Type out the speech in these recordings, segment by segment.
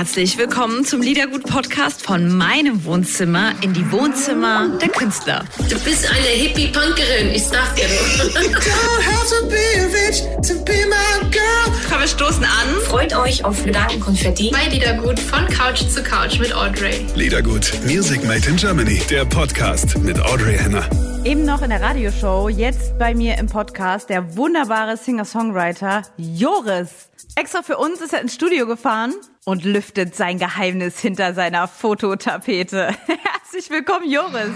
herzlich willkommen zum Liedergut-Podcast von meinem Wohnzimmer in die Wohnzimmer der Künstler. Du bist eine Hippie-Punkerin, ich sag dir Komm, wir stoßen an. Freut euch auf Gedankenkonfetti bei Liedergut von Couch zu Couch mit Audrey. Liedergut, Music Made in Germany, der Podcast mit Audrey Henner. Eben noch in der Radioshow, jetzt bei mir im Podcast der wunderbare Singer-Songwriter Joris. Extra für uns ist er ins Studio gefahren und lüftet sein Geheimnis hinter seiner Fototapete. Herzlich willkommen, Joris.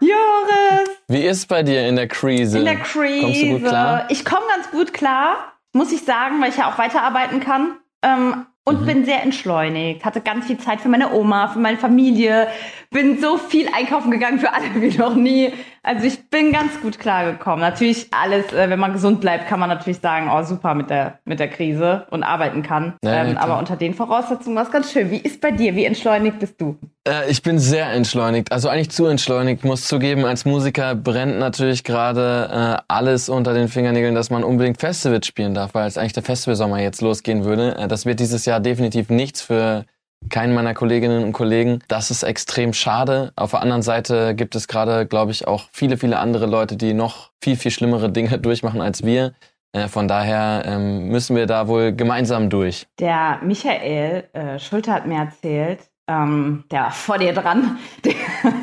Joris! Wie ist bei dir in der Krise? In der Krise. Kommst du gut klar? Ich komme ganz gut klar, muss ich sagen, weil ich ja auch weiterarbeiten kann. Ähm, und mhm. bin sehr entschleunigt, hatte ganz viel Zeit für meine Oma, für meine Familie, bin so viel einkaufen gegangen für alle wie noch nie. Also ich bin ganz gut klargekommen. Natürlich alles, äh, wenn man gesund bleibt, kann man natürlich sagen, oh super mit der mit der Krise und arbeiten kann. Ja, ähm, aber unter den Voraussetzungen war es ganz schön. Wie ist bei dir? Wie entschleunigt bist du? Äh, ich bin sehr entschleunigt, also eigentlich zu entschleunigt. Muss zugeben, als Musiker brennt natürlich gerade äh, alles unter den Fingernägeln, dass man unbedingt Festivals spielen darf, weil es eigentlich der Festivalsommer jetzt losgehen würde. Äh, das wird dieses Jahr definitiv nichts für keinen meiner Kolleginnen und Kollegen. Das ist extrem schade. Auf der anderen Seite gibt es gerade, glaube ich, auch viele, viele andere Leute, die noch viel, viel schlimmere Dinge durchmachen als wir. Äh, von daher ähm, müssen wir da wohl gemeinsam durch. Der Michael äh, Schulter hat mir erzählt, ähm, der war vor dir dran, der,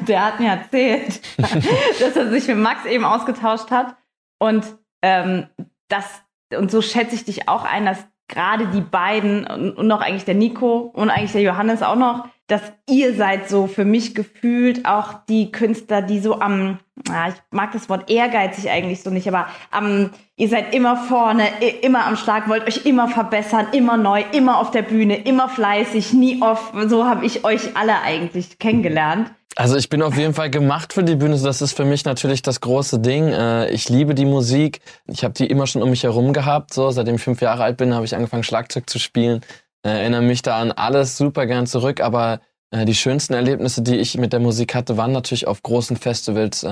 der hat mir erzählt, dass er sich mit Max eben ausgetauscht hat. Und ähm, das, und so schätze ich dich auch ein, dass gerade die beiden und noch eigentlich der Nico und eigentlich der Johannes auch noch, dass ihr seid so für mich gefühlt auch die Künstler, die so am, ja, ich mag das Wort ehrgeizig eigentlich so nicht, aber am, ihr seid immer vorne, immer am Start, wollt euch immer verbessern, immer neu, immer auf der Bühne, immer fleißig, nie off. So habe ich euch alle eigentlich kennengelernt. Also ich bin auf jeden Fall gemacht für die Bühne. Das ist für mich natürlich das große Ding. Äh, ich liebe die Musik. Ich habe die immer schon um mich herum gehabt. So seitdem ich fünf Jahre alt bin, habe ich angefangen Schlagzeug zu spielen. Äh, erinnere mich da an alles super gern zurück. Aber äh, die schönsten Erlebnisse, die ich mit der Musik hatte, waren natürlich auf großen Festivals.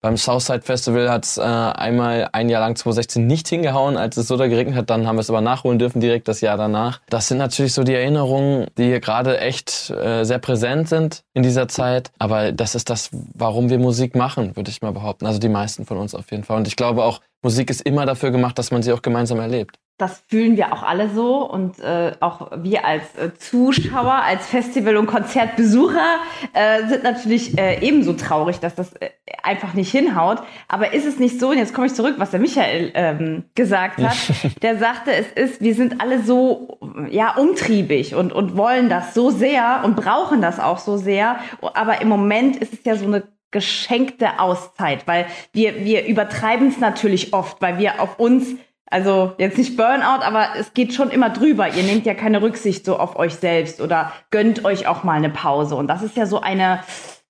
Beim Southside Festival hat es äh, einmal ein Jahr lang 2016 nicht hingehauen, als es so da geregnet hat. Dann haben wir es aber nachholen dürfen direkt das Jahr danach. Das sind natürlich so die Erinnerungen, die hier gerade echt äh, sehr präsent sind in dieser Zeit. Aber das ist das, warum wir Musik machen, würde ich mal behaupten. Also die meisten von uns auf jeden Fall. Und ich glaube auch, Musik ist immer dafür gemacht, dass man sie auch gemeinsam erlebt das fühlen wir auch alle so und äh, auch wir als äh, Zuschauer, als Festival- und Konzertbesucher äh, sind natürlich äh, ebenso traurig, dass das äh, einfach nicht hinhaut. Aber ist es nicht so, und jetzt komme ich zurück, was der Michael ähm, gesagt hat, der sagte, es ist, wir sind alle so ja umtriebig und, und wollen das so sehr und brauchen das auch so sehr. Aber im Moment ist es ja so eine geschenkte Auszeit, weil wir, wir übertreiben es natürlich oft, weil wir auf uns also jetzt nicht Burnout, aber es geht schon immer drüber. Ihr nehmt ja keine Rücksicht so auf euch selbst oder gönnt euch auch mal eine Pause. Und das ist ja so eine,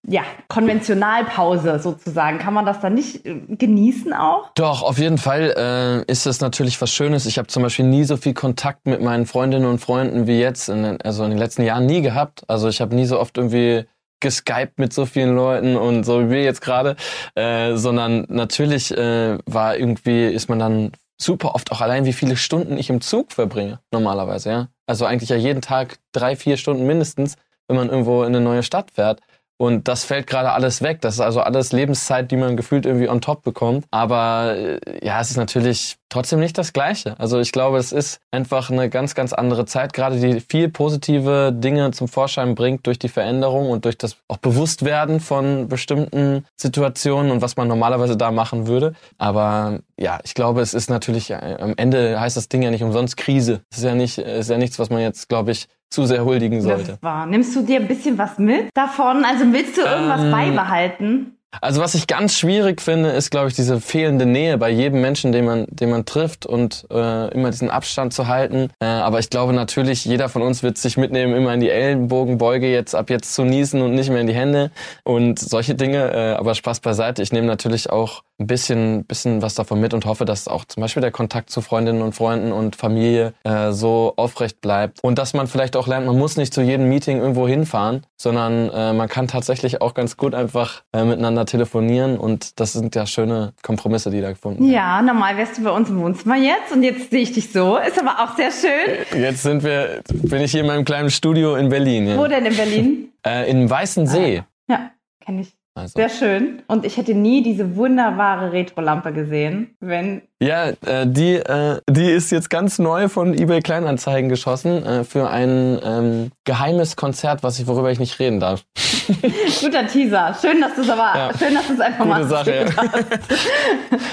ja, Konventionalpause sozusagen. Kann man das dann nicht äh, genießen auch? Doch, auf jeden Fall äh, ist es natürlich was Schönes. Ich habe zum Beispiel nie so viel Kontakt mit meinen Freundinnen und Freunden wie jetzt, in den, also in den letzten Jahren nie gehabt. Also ich habe nie so oft irgendwie geskypt mit so vielen Leuten und so wie wir jetzt gerade, äh, sondern natürlich äh, war irgendwie, ist man dann super oft auch allein, wie viele Stunden ich im Zug verbringe, normalerweise, ja. Also eigentlich ja jeden Tag drei, vier Stunden mindestens, wenn man irgendwo in eine neue Stadt fährt. Und das fällt gerade alles weg. Das ist also alles Lebenszeit, die man gefühlt irgendwie on top bekommt. Aber äh, ja, es ist natürlich trotzdem nicht das Gleiche. Also ich glaube, es ist einfach eine ganz, ganz andere Zeit, gerade die viel positive Dinge zum Vorschein bringt durch die Veränderung und durch das auch Bewusstwerden von bestimmten Situationen und was man normalerweise da machen würde. Aber ja, ich glaube, es ist natürlich, äh, am Ende heißt das Ding ja nicht umsonst Krise. Es ist ja nicht, ist ja nichts, was man jetzt, glaube ich, zu sehr huldigen sollte. Nimmst du dir ein bisschen was mit davon? Also willst du irgendwas ähm, beibehalten? Also was ich ganz schwierig finde, ist, glaube ich, diese fehlende Nähe bei jedem Menschen, den man, den man trifft und äh, immer diesen Abstand zu halten. Äh, aber ich glaube natürlich, jeder von uns wird sich mitnehmen, immer in die Ellenbogenbeuge jetzt ab jetzt zu niesen und nicht mehr in die Hände und solche Dinge. Äh, aber Spaß beiseite. Ich nehme natürlich auch ein bisschen, bisschen was davon mit und hoffe, dass auch zum Beispiel der Kontakt zu Freundinnen und Freunden und Familie äh, so aufrecht bleibt. Und dass man vielleicht auch lernt, man muss nicht zu jedem Meeting irgendwo hinfahren, sondern äh, man kann tatsächlich auch ganz gut einfach äh, miteinander telefonieren. Und das sind ja schöne Kompromisse, die da gefunden werden. Ja, normal wärst du bei uns im Wohnzimmer jetzt und jetzt sehe ich dich so. Ist aber auch sehr schön. Jetzt sind wir, bin ich hier in meinem kleinen Studio in Berlin. Ja. Wo denn in Berlin? Äh, in Weißen See. Ja, kenne ich. Also. Sehr schön. Und ich hätte nie diese wunderbare Retro-Lampe gesehen, wenn. Ja, äh, die, äh, die ist jetzt ganz neu von eBay Kleinanzeigen geschossen äh, für ein ähm, geheimes Konzert, was ich, worüber ich nicht reden darf. Guter Teaser. Schön, dass du es aber, Ja. schön, dass du es einfach Gute mal Sache, ja.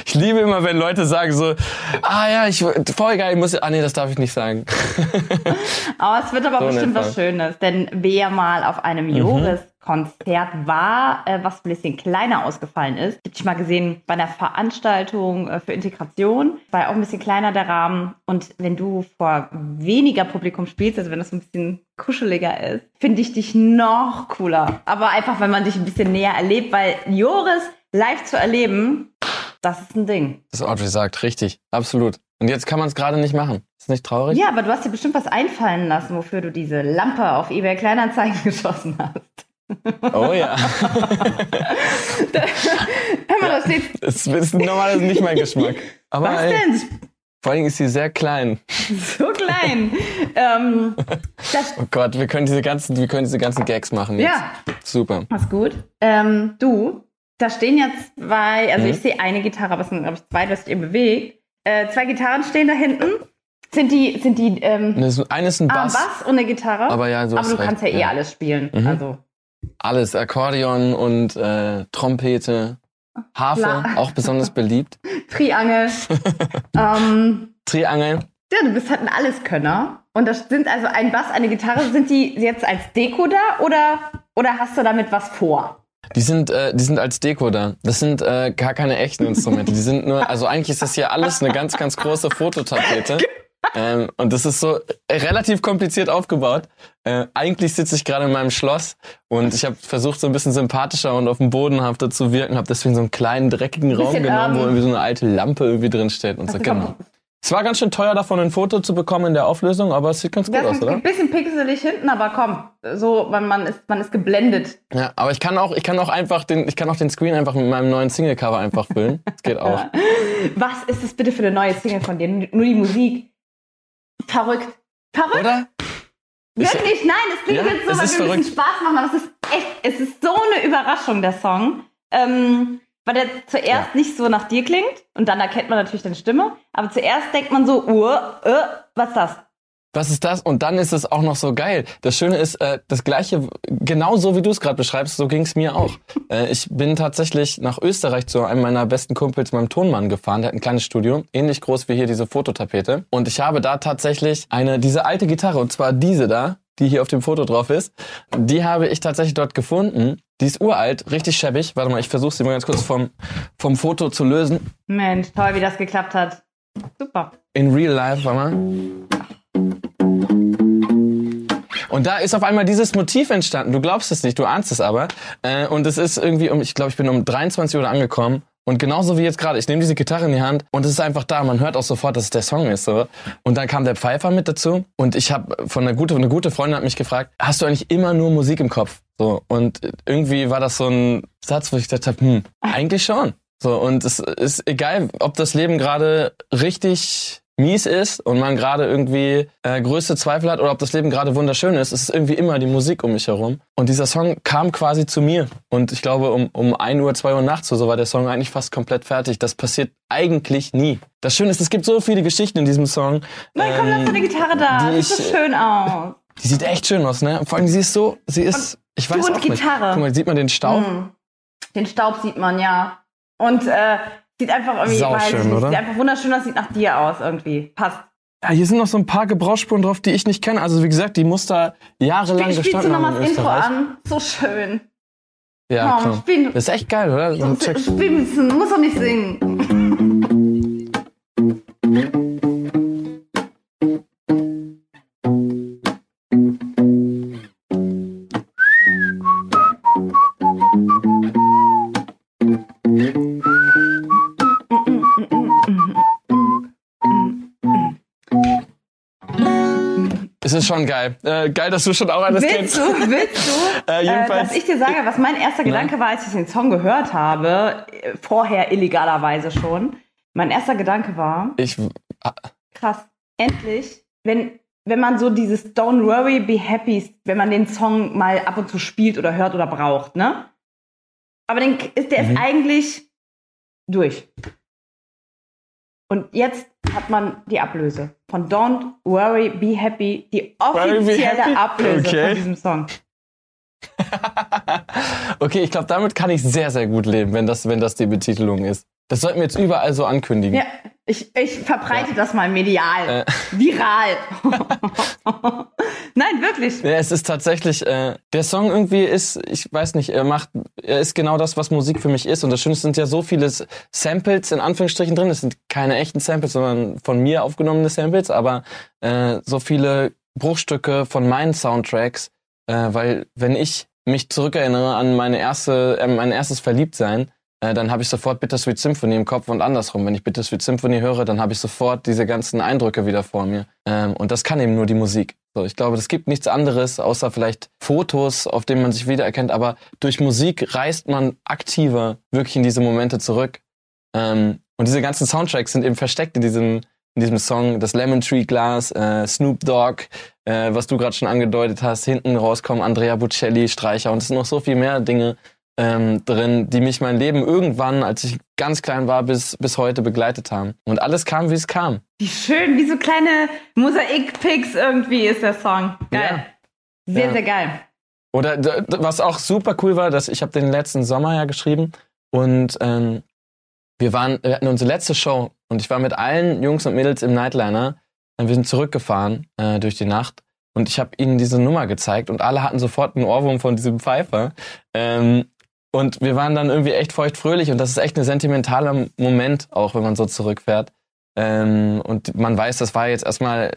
Ich liebe immer, wenn Leute sagen so, ah ja, ich voll geil, ich muss, ah nee, das darf ich nicht sagen. Aber es wird aber So bestimmt was Schönes, denn wer mal auf einem Mhm. Joris-Konzert war, äh, was ein bisschen kleiner ausgefallen ist. Ich habe dich mal gesehen bei einer Veranstaltung äh, für Integration. War ja auch ein bisschen kleiner der Rahmen. Und wenn du vor weniger Publikum spielst, also wenn das so ein bisschen kuscheliger ist, finde ich dich noch cooler. Aber einfach, wenn man dich ein bisschen näher erlebt, weil Joris live zu erleben, das ist ein Ding. Das Audrey sagt, richtig, absolut. Und jetzt kann man es gerade nicht machen. Ist nicht traurig? Ja, aber du hast dir bestimmt was einfallen lassen, wofür du diese Lampe auf eBay Kleinanzeigen geschossen hast. Oh ja. Hör mal, da steht. Das ist normalerweise nicht mein Geschmack. Aber Was denn? vor allen Dingen ist sie sehr klein. So klein. ähm, das, Oh Gott, wir können diese ganzen, wir können diese ganzen Gags machen jetzt. ja, Super. was gut. Ähm, du, da stehen jetzt zwei, also Mhm. ich sehe eine Gitarre, aber es sind, glaube ich, zwei, das sich eben bewegt. Äh, zwei Gitarren stehen da hinten. Sind die, sind die, ähm, Das ist- ein ah, ein Bass, Bass und eine Gitarre? aber ja, so aber du kannst ja recht, eh alles spielen. Mhm. Also, Alles, Akkordeon und äh, Trompete, Harfe, La- auch besonders beliebt. Triangel. ähm, Triangel. Ja, du bist halt ein Alleskönner. Und das sind also ein Bass, eine Gitarre. Sind die jetzt als Deko da oder, oder hast du damit was vor? Die sind, äh, die sind als Deko da. Das sind äh, gar keine echten Instrumente. Die sind nur, also eigentlich ist das hier alles eine ganz, ganz große Fototapete. Ähm, und das ist so äh, relativ kompliziert aufgebaut. Äh, eigentlich sitze ich gerade in meinem Schloss und ich habe versucht, so ein bisschen sympathischer und auf dem Bodenhafter zu wirken, habe deswegen so einen kleinen, dreckigen Raum Bisschen, genommen, wo ähm, irgendwie so eine alte Lampe irgendwie drin steht und so. Genau. Es war ganz schön teuer, davon ein Foto zu bekommen in der Auflösung, aber es sieht ganz gut aus, ist oder? ein bisschen pixelig hinten, aber komm, so, man, man, ist, man ist geblendet. Ja, aber ich kann auch, ich kann auch einfach den, ich kann auch den Screen einfach mit meinem neuen Singlecover einfach füllen. Das geht auch. Was ist das bitte für eine neue Single von dir? Nur die Musik. Verrückt. Verrückt? Oder? Ich- Wirklich? Nein, es klingt Ja, jetzt so, weil wir ein bisschen verrückt. Spaß machen, aber es ist echt, es ist so eine Überraschung, der Song. Ähm, weil der zuerst Ja. nicht so nach dir klingt und dann erkennt man natürlich deine Stimme. Aber zuerst denkt man so, uh, äh, was ist das? Was ist das? Und dann ist es auch noch so geil. Das Schöne ist, äh, das gleiche, genau so wie du es gerade beschreibst, so ging es mir auch. Äh, ich bin tatsächlich nach Österreich zu einem meiner besten Kumpels, meinem Tonmann, gefahren. Der hat ein kleines Studio, ähnlich groß wie hier diese Fototapete. Und ich habe da tatsächlich eine, diese alte Gitarre, und zwar diese da, die hier auf dem Foto drauf ist, die habe ich tatsächlich dort gefunden. Die ist uralt, richtig schäbig. Warte mal, ich versuche sie mal ganz kurz vom, vom Foto zu lösen. Mensch, toll, wie das geklappt hat. Super. In real life, warte mal. Und da ist auf einmal dieses Motiv entstanden. Du glaubst es nicht, du ahnst es aber. Äh, und es ist irgendwie um, ich glaube, ich bin um 23 Uhr angekommen. Und genauso wie jetzt gerade, ich nehme diese Gitarre in die Hand und es ist einfach da. Man hört auch sofort, dass es der Song ist. So. Und dann kam der Pfeifer mit dazu und ich habe von einer gute, eine gute Freundin hat mich gefragt, hast du eigentlich immer nur Musik im Kopf? So und irgendwie war das so ein Satz, wo ich gedacht habe, hm, eigentlich schon. So und es ist egal, ob das Leben gerade richtig mies ist und man gerade irgendwie äh, größte Zweifel hat oder ob das Leben gerade wunderschön ist, es ist irgendwie immer die Musik um mich herum. Und dieser Song kam quasi zu mir. Und ich glaube, um, um 1 Uhr, 2 Uhr nachts oder so war der Song eigentlich fast komplett fertig. Das passiert eigentlich nie. Das Schöne ist, es gibt so viele Geschichten in diesem Song. Nein, komm, lass Ähm, deine Gitarre da. die Sieht so ich- schön aus. Die sieht echt schön aus, ne? Vor allem, sie ist so, sie ist, ich weiß und auch nicht. Gitarre. Guck mal, sieht man den Staub? Hm. Den Staub sieht man, ja. Und äh, sieht einfach irgendwie, Sau weiß ich schön, nicht, oder? sieht einfach wunderschön aus, sieht nach dir aus irgendwie. Passt. Ja, hier sind noch so ein paar Gebrauchsspuren drauf, die ich nicht kenne. Also wie gesagt, die muss da jahrelang Spiel, spielst du gestanden nochmal haben das in Intro an? So schön. Ja, Komm, spiel, Das ist echt geil, oder? So spiel musst doch nicht singen. Ist schon geil. Äh, geil, dass du schon auch alles Willst kennst. du, willst du, Äh, äh, jedenfalls- dass ich dir sage, was mein erster Gedanke war, als ich den Song gehört habe, vorher illegalerweise schon. Mein erster Gedanke war, Ich, ah, krass, endlich, wenn, wenn man so dieses Don't worry, be happy, wenn man den Song mal ab und zu spielt oder hört oder braucht, ne? Aber den, ist der Mhm. ist eigentlich durch. Und jetzt hat man die Ablöse von Don't worry, be happy, die offizielle happy? Ablöse Okay. von diesem Song. okay, ich glaube, damit kann ich sehr, sehr gut leben, wenn das, wenn das die Betitelung ist. Das sollten wir jetzt überall so ankündigen. Ja, ich, ich verbreite das mal medial. Äh. Viral. Nein, wirklich. Ja, es ist tatsächlich, äh, der Song irgendwie ist, ich weiß nicht, er macht, er ist genau das, was Musik für mich ist. Und das Schöne sind ja so viele Samples in Anführungsstrichen drin. Es sind keine echten Samples, sondern von mir aufgenommene Samples, aber äh, so viele Bruchstücke von meinen Soundtracks, äh, weil wenn ich mich zurückerinnere an meine erste, äh, mein erstes Verliebtsein, äh, dann habe ich sofort Bittersweet Symphony im Kopf und andersrum. Wenn ich Bittersweet Symphony höre, dann habe ich sofort diese ganzen Eindrücke wieder vor mir. Ähm, und das kann eben nur die Musik. So, ich glaube, es gibt nichts anderes, außer vielleicht Fotos, auf denen man sich wiedererkennt. Aber durch Musik reist man aktiver wirklich in diese Momente zurück. Ähm, und diese ganzen Soundtracks sind eben versteckt in diesem, in diesem Song. Das Lemon Tree Glass, äh, Snoop Dogg, äh, was du gerade schon angedeutet hast. Hinten rauskommen Andrea Bocelli, Streicher. Und es sind noch so viel mehr Dinge ähm, drin, die mich mein Leben irgendwann, als ich ganz klein war, bis, bis heute begleitet haben. Und alles kam, wie es kam. Wie schön, wie so kleine Mosaik-Picks irgendwie ist der Song. Geil. Sehr, Ja. sehr geil. Oder was auch super cool war, dass ich habe den letzten Sommer ja geschrieben und ähm, wir waren, wir hatten unsere letzte Show und ich war mit allen Jungs und Mädels im Nightliner. Und wir sind zurückgefahren äh, durch die Nacht und ich habe ihnen diese Nummer gezeigt und alle hatten sofort einen Ohrwurm von diesem Pfeifer. Ähm, und wir waren dann irgendwie echt feuchtfröhlich und das ist echt ein sentimentaler Moment, auch wenn man so zurückfährt. Ähm, und man weiß, das war jetzt erstmal,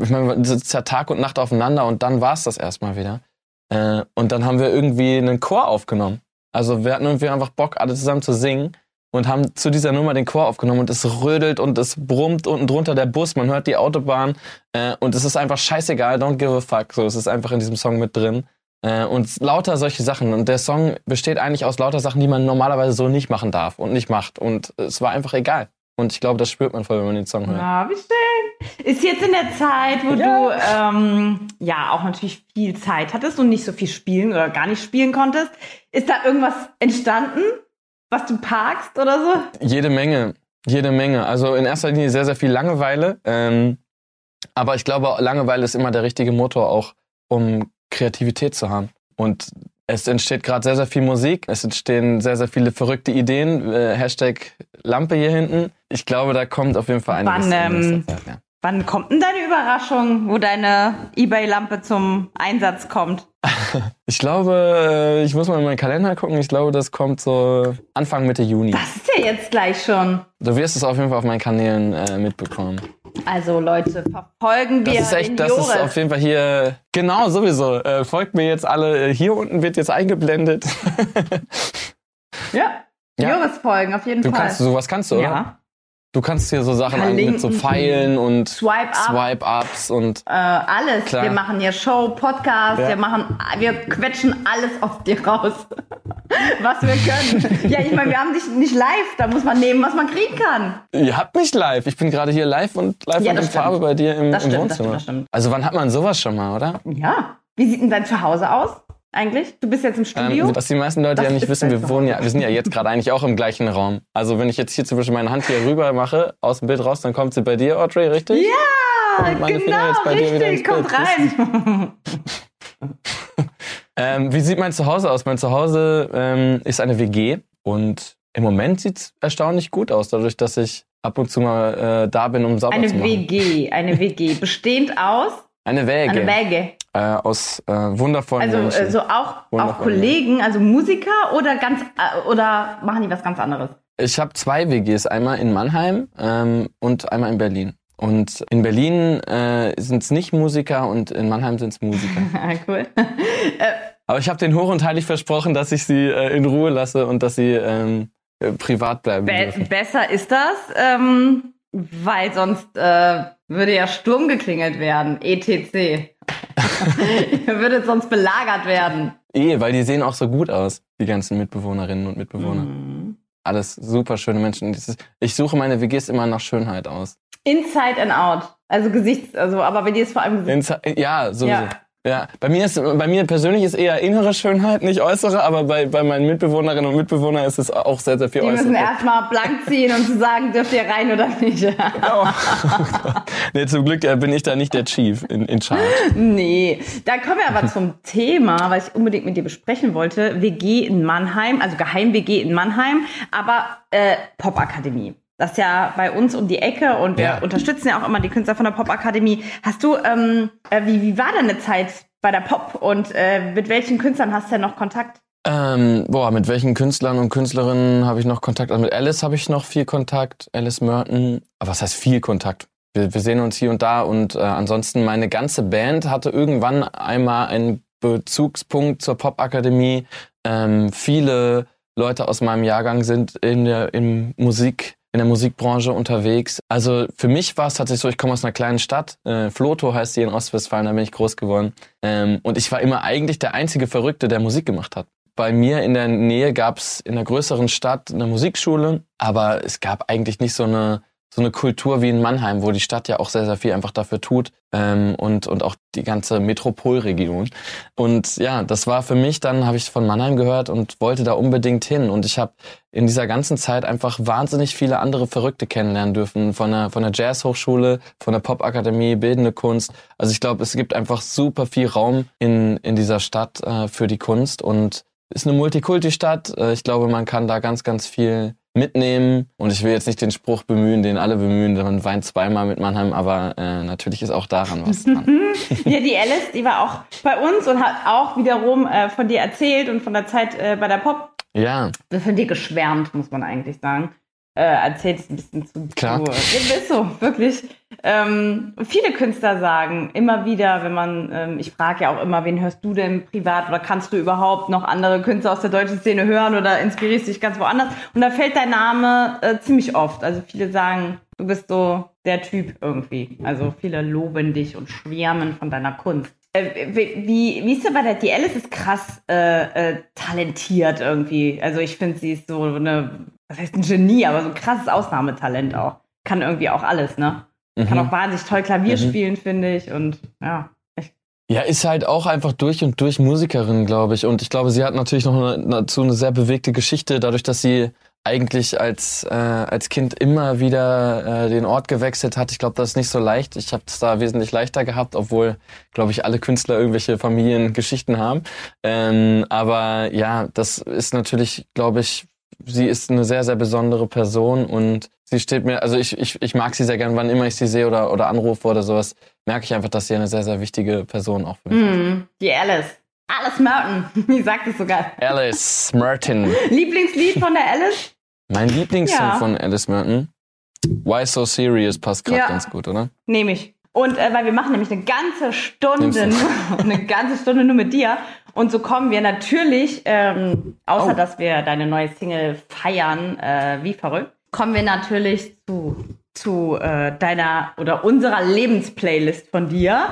ich meine, sitzt ja Tag und Nacht aufeinander und dann war es das erstmal wieder. Äh, und dann haben wir irgendwie einen Chor aufgenommen. Also wir hatten irgendwie einfach Bock, alle zusammen zu singen und haben zu dieser Nummer den Chor aufgenommen und es rödelt und es brummt unten drunter der Bus, man hört die Autobahn äh, und es ist einfach scheißegal, don't give a fuck. So, es ist einfach in diesem Song mit drin. Äh, und lauter solche Sachen. Und der Song besteht eigentlich aus lauter Sachen, die man normalerweise so nicht machen darf und nicht macht. Und es war einfach egal. Und ich glaube, das spürt man voll, wenn man den Song hört. Ja, wie schön. Ist jetzt in der Zeit, wo du ähm, ja auch natürlich viel Zeit hattest und nicht so viel spielen oder gar nicht spielen konntest, ist da irgendwas entstanden, was du parkst oder so? Jede Menge, jede Menge. Also in erster Linie sehr, sehr viel Langeweile. Ähm, aber ich glaube, Langeweile ist immer der richtige Motor auch, um Kreativität zu haben. Und es entsteht gerade sehr, sehr viel Musik. Es entstehen sehr, sehr viele verrückte Ideen. Äh, Hashtag Lampe hier hinten. Ich glaube, da kommt auf jeden Fall einiges. Wann, ähm, Zeit, ja. Wann kommt denn deine Überraschung, wo deine Ebay-Lampe zum Einsatz kommt? Ich glaube, äh, ich muss mal in meinen Kalender gucken. Ich glaube, das kommt so Anfang Mitte Juni. Das ist ja jetzt gleich schon. Du wirst es auf jeden Fall auf meinen Kanälen äh, mitbekommen. Also Leute, verfolgen wir Das ist echt, das Joris. ist auf jeden Fall hier, genau, sowieso. Äh, folgt mir jetzt alle, äh, hier unten wird jetzt eingeblendet. ja. Ja. Joris folgen, auf jeden Du Fall. kannst, sowas kannst du, oder? ja. Du kannst hier so Sachen ein, mit so. Pfeilen und Swipe up. Swipe-Ups und Äh, alles. Klar. Wir machen hier Show, Podcast, Ja. wir machen, wir quetschen alles aus dir raus, was wir können. ja, ich meine, wir haben dich nicht live, da muss man nehmen, was man kriegen kann. ihr habt mich live. Ich bin gerade hier live und live Ja, und in stimmt. Farbe bei dir im, Das im stimmt, das Wohnzimmer. stimmt, das stimmt. Also wann hat man sowas schon mal, oder? Ja. Wie sieht denn dein Zuhause aus eigentlich? Du bist jetzt im Studio? Ähm, was die meisten Leute Das ja nicht wissen, wir wohnen ja, wir sind ja jetzt gerade eigentlich auch im gleichen Raum. Also wenn ich jetzt hier zum Beispiel meine Hand hier rüber mache, aus dem Bild raus, dann kommt sie bei dir, Audrey, richtig? ja, genau, jetzt bei dir wieder richtig, kommt rein. Ähm, wie sieht mein Zuhause aus? Mein Zuhause ähm, ist eine WG und im Moment sieht's erstaunlich gut aus, dadurch, dass ich ab und zu mal äh, da bin, um sauber Eine zu machen. WG, eine WG, bestehend aus, Eine Wäge. eine WG. Äh, aus äh, wundervollen Also, Menschen. also auch, auch Kollegen, also Musiker oder ganz äh, oder machen die was ganz anderes? Ich habe zwei WGs, einmal in Mannheim ähm, und einmal in Berlin. Und in Berlin äh, sind es nicht Musiker und in Mannheim sind es Musiker. Ah, cool. Aber ich habe den hoch und heilig versprochen, dass ich sie äh, in Ruhe lasse und dass sie ähm, äh, privat bleiben Be dürfen. besser ist das, ähm, weil sonst äh, würde ja Sturm geklingelt werden, etc. Ihr würdet sonst belagert werden. Eh, weil die sehen auch so gut aus, die ganzen Mitbewohnerinnen und Mitbewohner. Mhm. Alles super schöne Menschen. Ich suche meine WGs immer nach Schönheit aus. Inside and out. Also Gesichts, also, aber bei dir ist vor allem Gesicht. Insa- Ja, sowieso. Ja. Ja. Bei mir ist, bei mir persönlich ist eher innere Schönheit, nicht äußere, aber bei, bei meinen Mitbewohnerinnen und Mitbewohnern ist es auch sehr, sehr viel Die müssen äußere. erstmal blank ziehen, um zu sagen, dürft ihr rein oder nicht. Oh. nee, zum Glück äh, bin ich da nicht der Chief in, in Charge. nee. Da kommen wir aber zum Thema, was ich unbedingt mit dir besprechen wollte. WG in Mannheim, also Geheim-WG in Mannheim, aber äh, Popakademie. Das ist ja bei uns um die Ecke und wir Ja. unterstützen ja auch immer die Künstler von der Popakademie. Hast du, ähm, äh, wie, wie war deine Zeit bei der Pop und äh, mit welchen Künstlern hast du denn noch Kontakt? Ähm, boah, mit welchen Künstlern und Künstlerinnen habe ich noch Kontakt? Also mit Alice habe ich noch viel Kontakt, Alice Merton. Aber was heißt viel Kontakt? Wir, wir sehen uns hier und da und äh, ansonsten meine ganze Band hatte irgendwann einmal einen Bezugspunkt zur Popakademie. Ähm, viele Leute aus meinem Jahrgang sind in der in Musik in der Musikbranche unterwegs. Also für mich war es tatsächlich so, ich komme aus einer kleinen Stadt, äh, Floto heißt die in Ostwestfalen, da bin ich groß geworden. Ähm, und ich war immer eigentlich der einzige Verrückte, der Musik gemacht hat. Bei mir in der Nähe gab es in einer größeren Stadt eine Musikschule, aber es gab eigentlich nicht so eine so eine Kultur wie in Mannheim, wo die Stadt ja auch sehr, sehr viel einfach dafür tut ähm, und, und auch die ganze Metropolregion. Und ja, das war für mich, dann habe ich von Mannheim gehört und wollte da unbedingt hin. Und ich habe in dieser ganzen Zeit einfach wahnsinnig viele andere Verrückte kennenlernen dürfen. Von der, von der Jazzhochschule, von der Popakademie, Bildende Kunst. Also ich glaube, es gibt einfach super viel Raum in, in dieser Stadt äh, für die Kunst und ist eine Multikulti-Stadt. Äh, ich glaube, man kann da ganz, ganz viel mitnehmen. Und ich will jetzt nicht den Spruch bemühen, den alle bemühen, man weint zweimal mit Mannheim, aber äh, natürlich ist auch daran was dran. Ja, die Alice, die war auch bei uns und hat auch wiederum äh, von dir erzählt und von der Zeit äh, bei der Pop. Ja, Von dir geschwärmt, muss man eigentlich sagen. Äh, erzählt es ein bisschen zu. Klar. Zu, ist so, wirklich. Ähm, viele Künstler sagen immer wieder, wenn man, ähm, ich frage ja auch immer, wen hörst du denn privat oder kannst du überhaupt noch andere Künstler aus der deutschen Szene hören oder inspirierst dich ganz woanders? Und da fällt dein Name äh, ziemlich oft. Also viele sagen, du bist so der Typ irgendwie. Also viele loben dich und schwärmen von deiner Kunst. Äh, wie, wie, ist denn bei der, die Alice ist krass äh, äh, talentiert irgendwie. Also ich finde, sie ist so eine, was heißt ein Genie, aber so ein krasses Ausnahmetalent auch. Kann irgendwie auch alles, ne? Kann Mhm. auch wahnsinnig toll Klavier Mhm. spielen, finde ich. Und ja. Ja, ist halt auch einfach durch und durch Musikerin, glaube ich. Und ich glaube, sie hat natürlich noch eine, dazu eine sehr bewegte Geschichte, dadurch, dass sie eigentlich als, äh, als Kind immer wieder äh, den Ort gewechselt hat. Ich glaube, das ist nicht so leicht. Ich habe es da wesentlich leichter gehabt, obwohl, glaube ich, alle Künstler irgendwelche Familiengeschichten haben. Ähm, aber ja, das ist natürlich, glaube ich, sie ist eine sehr, sehr besondere Person und sie steht mir, also ich, ich, ich mag sie sehr gern, wann immer ich sie sehe oder, oder anrufe oder sowas, merke ich einfach, dass sie eine sehr, sehr wichtige Person auch für mich ist. Mhm. Die Alice. Alice Merton. Wie sagt es sogar? Alice Merton. Lieblingslied von der Alice? Mein Lieblingssong Ja. von Alice Merton. Why So Serious passt gerade Ja. ganz gut, oder? Nehme ich. Und äh, weil wir machen nämlich eine ganze Stunde, nur, eine ganze Stunde nur mit dir. Und so kommen wir natürlich, ähm, außer Oh. dass wir deine neue Single feiern, äh, wie verrückt, kommen wir natürlich zu, zu äh, deiner oder unserer Lebensplaylist von dir.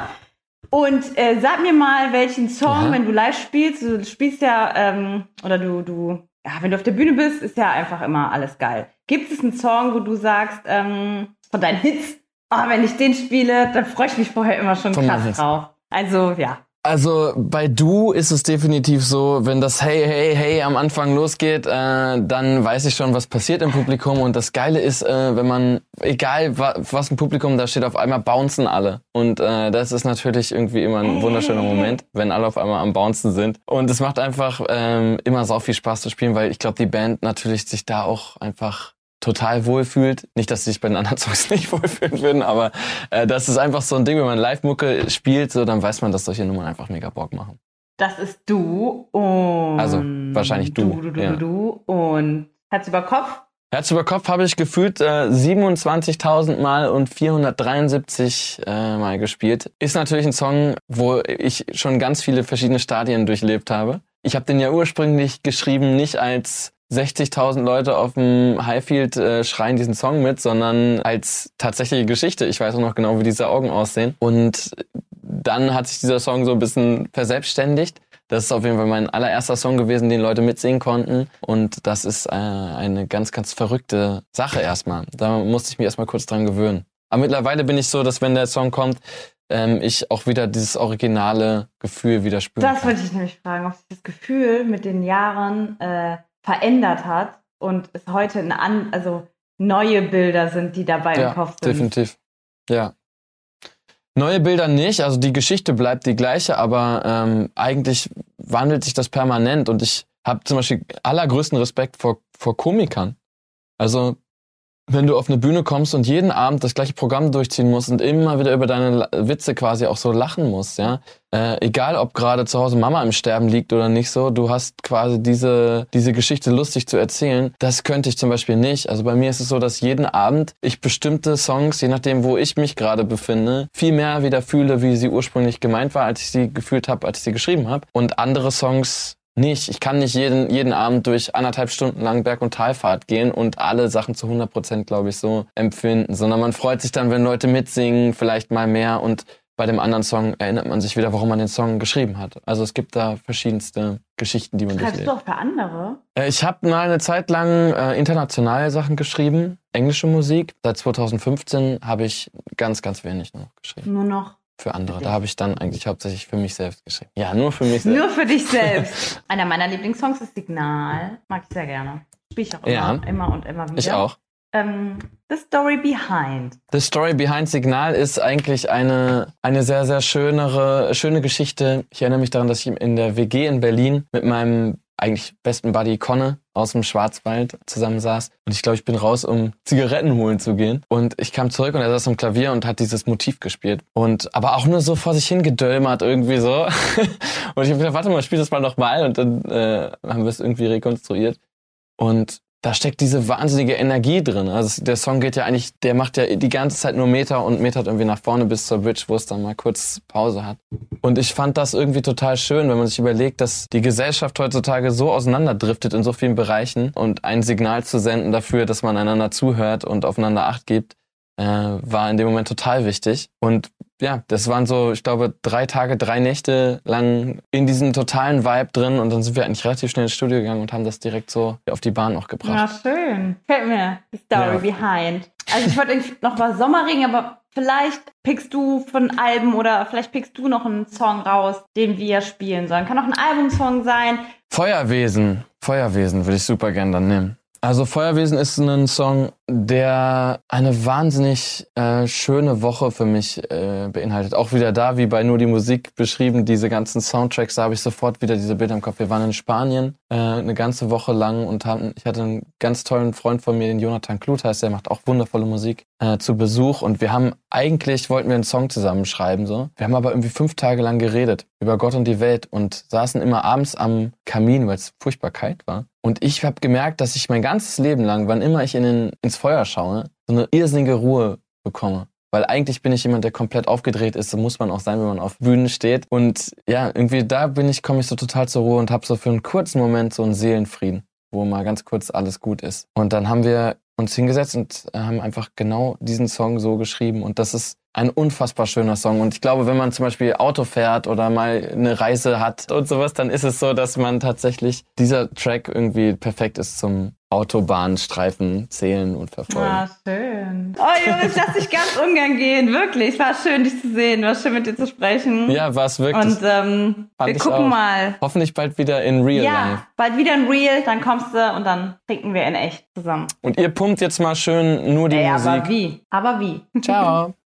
Und äh, sag mir mal, welchen Song, Ja. wenn du live spielst, du spielst ja, ähm, oder du, du, ja, wenn du auf der Bühne bist, ist ja einfach immer alles geil. Gibt es einen Song, wo du sagst, ähm, von deinen Hits, oh, wenn ich den spiele, dann freue ich mich vorher immer schon Von krass drauf. Also, ja. Also bei Du ist es definitiv so, wenn das Hey, hey, hey am Anfang losgeht, äh, dann weiß ich schon, was passiert im Publikum. Und das Geile ist, äh, wenn man, egal wa was im Publikum da steht, auf einmal bouncen alle. Und äh, das ist natürlich irgendwie immer ein wunderschöner Moment, wenn alle auf einmal am Bouncen sind. Und es macht einfach ähm, immer so viel Spaß zu spielen, weil ich glaube, die Band natürlich sich da auch einfach total wohlfühlt. Nicht, dass sie sich bei den anderen Songs nicht wohlfühlen würden, aber äh, das ist einfach so ein Ding, wenn man Live-Mucke spielt, so dann weiß man, dass solche Nummern einfach mega Bock machen. Das ist du und. Also, wahrscheinlich du, Du, du, du, ja. du. Und Herz über Kopf. Herz über Kopf habe ich gefühlt äh, 27.000 Mal und 473 äh, Mal gespielt. Ist natürlich ein Song, wo ich schon ganz viele verschiedene Stadien durchlebt habe. Ich habe den ja ursprünglich geschrieben, nicht als 60.000 Leute auf dem Highfield äh, schreien diesen Song mit, sondern als tatsächliche Geschichte. Ich weiß auch noch genau, wie diese Augen aussehen. Und dann hat sich dieser Song so ein bisschen verselbstständigt. Das ist auf jeden Fall mein allererster Song gewesen, den Leute mitsingen konnten. Und das ist äh, eine ganz, ganz verrückte Sache erstmal. Da musste ich mich erstmal kurz dran gewöhnen. Aber mittlerweile bin ich so, dass wenn der Song kommt, ähm, ich auch wieder dieses originale Gefühl wieder spüre. Das wollte ich nämlich fragen, ob sich das Gefühl mit den Jahren äh, verändert hat und es heute eine an, also neue Bilder sind, die dabei ja, im Kopf sind. definitiv. Ja. Neue Bilder nicht, also die Geschichte bleibt die gleiche, aber ähm, eigentlich wandelt sich das permanent und ich habe zum Beispiel allergrößten Respekt vor, vor Komikern. Also wenn du auf eine Bühne kommst und jeden Abend das gleiche Programm durchziehen musst und immer wieder über deine Witze quasi auch so lachen musst, ja. Äh, egal, ob gerade zu Hause Mama im Sterben liegt oder nicht so, du hast quasi diese, diese Geschichte lustig zu erzählen. Das könnte ich zum Beispiel nicht. Also bei mir ist es so, dass jeden Abend ich bestimmte Songs, je nachdem, wo ich mich gerade befinde, viel mehr wieder fühle, wie sie ursprünglich gemeint war, als ich sie gefühlt habe, als ich sie geschrieben habe. Und andere Songs nicht. Ich kann nicht jeden, jeden Abend durch anderthalb Stunden lang Berg- und Talfahrt gehen und alle Sachen zu 100 Prozent, glaube ich, so empfinden, sondern man freut sich dann, wenn Leute mitsingen, vielleicht mal mehr und bei dem anderen Song erinnert man sich wieder, warum man den Song geschrieben hat. Also es gibt da verschiedenste Geschichten, die man Schreibst durchlebt. du auch für andere? Äh, Ich habe mal eine Zeit lang äh, internationale Sachen geschrieben, englische Musik. Seit 2015 habe ich ganz, ganz wenig noch geschrieben. Nur noch. Für andere. Da habe ich dann eigentlich hauptsächlich für mich selbst geschrieben. Ja, nur für mich selbst. Nur für dich selbst. Einer meiner Lieblingssongs ist Signal. Mag ich sehr gerne. Spiele ich auch immer, Ja. immer und immer wieder. Ich auch. Ähm, The Story Behind. The Story Behind Signal ist eigentlich eine, eine sehr, sehr schönere, schöne Geschichte. Ich erinnere mich daran, dass ich in der WG in Berlin mit meinem eigentlich besten Buddy Conne aus dem Schwarzwald zusammensaß. Und ich glaube, ich bin raus, um Zigaretten holen zu gehen. Und ich kam zurück und er saß am Klavier und hat dieses Motiv gespielt. Und aber auch nur so vor sich hingedölmert irgendwie so. und ich habe gedacht, warte mal, spiel das mal nochmal. Und dann äh, haben wir es irgendwie rekonstruiert. Und da steckt diese wahnsinnige Energie drin. Also der Song geht ja eigentlich, der macht ja die ganze Zeit nur Meter und metert irgendwie nach vorne bis zur Bridge, wo es dann mal kurz Pause hat. Und ich fand das irgendwie total schön, wenn man sich überlegt, dass die Gesellschaft heutzutage so auseinanderdriftet in so vielen Bereichen und ein Signal zu senden dafür, dass man einander zuhört und aufeinander Acht gibt, äh, war in dem Moment total wichtig. Und ja, das waren so, ich glaube, drei Tage, drei Nächte lang in diesem totalen Vibe drin und dann sind wir eigentlich relativ schnell ins Studio gegangen und haben das direkt so auf die Bahn auch gebracht. Na schön. Fällt mir. The Story Ja. Behind. Also ich wollte eigentlich noch was Sommerring, aber vielleicht pickst du von Alben oder vielleicht pickst du noch einen Song raus, den wir spielen sollen. Kann auch ein Albumsong sein. Feuerwesen. Feuerwesen würde ich super gern dann nehmen. Also Feuerwesen ist ein Song, der eine wahnsinnig äh, schöne Woche für mich äh, beinhaltet. Auch wieder da, wie bei nur die Musik beschrieben, diese ganzen Soundtracks, da habe ich sofort wieder diese Bilder im Kopf. Wir waren in Spanien äh, eine ganze Woche lang und hatten, ich hatte einen ganz tollen Freund von mir, den Jonathan Kluth heißt, der macht auch wundervolle Musik, äh, zu Besuch und wir haben eigentlich, wollten wir einen Song zusammenschreiben, so. Wir haben aber irgendwie fünf Tage lang geredet über Gott und die Welt und saßen immer abends am Kamin, weil es furchtbar kalt war. Und ich habe gemerkt, dass ich mein ganzes Leben lang, wann immer ich in den, ins Feuer schaue, so eine irrsinnige Ruhe bekomme. Weil eigentlich bin ich jemand, der komplett aufgedreht ist. So muss man auch sein, wenn man auf Bühnen steht. Und ja, irgendwie da bin ich, komme ich so total zur Ruhe und habe so für einen kurzen Moment so einen Seelenfrieden, wo mal ganz kurz alles gut ist. Und dann haben wir uns hingesetzt und haben einfach genau diesen Song so geschrieben. Und das ist ein unfassbar schöner Song. Und ich glaube, wenn man zum Beispiel Auto fährt oder mal eine Reise hat und sowas, dann ist es so, dass man tatsächlich dieser Track irgendwie perfekt ist zum Autobahnstreifen zählen und verfolgen. Ah, schön. Oh Junge, ich lass dich ganz ungern gehen. Wirklich. Es war schön, dich zu sehen. War schön, mit dir zu sprechen. Ja, war es wirklich. Und ähm, wir gucken auch. mal. Hoffentlich bald wieder in Real Ja, Life. bald wieder ein Real, dann kommst du und dann trinken wir in echt zusammen. Und ihr pumpt jetzt mal schön nur die Ey, Musik. aber wie? Aber wie? Ciao.